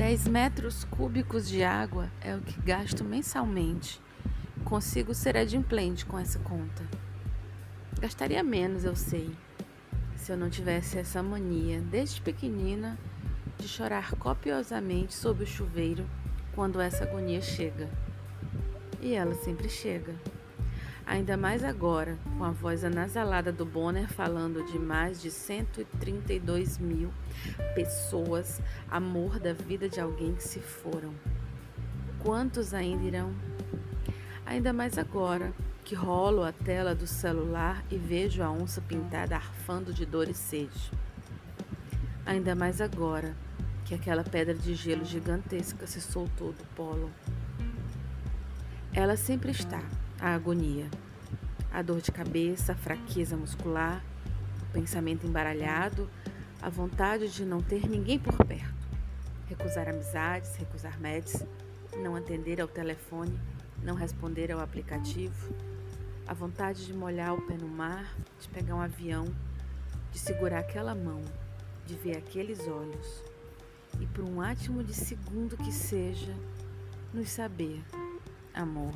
10 metros cúbicos de água é o que gasto mensalmente. Consigo ser adimplente com essa conta. Gastaria menos, eu sei, se eu não tivesse essa mania, desde pequenina, de chorar copiosamente sob o chuveiro quando essa agonia chega. E ela sempre chega. Ainda mais agora, com a voz anasalada do Bonner falando de mais de 132 mil pessoas, amor da vida de alguém que se foram. Quantos ainda irão? Ainda mais agora que rolo a tela do celular e vejo a onça pintada arfando de dor e sede. Ainda mais agora que aquela pedra de gelo gigantesca se soltou do polo. Ela sempre está, a agonia, a dor de cabeça, a fraqueza muscular, o pensamento embaralhado, a vontade de não ter ninguém por perto, recusar amizades, recusar meds, não atender ao telefone, não responder ao aplicativo, a vontade de molhar o pé no mar, de pegar um avião, de segurar aquela mão, de ver aqueles olhos. E por um átimo de segundo que seja, nos saber, amor.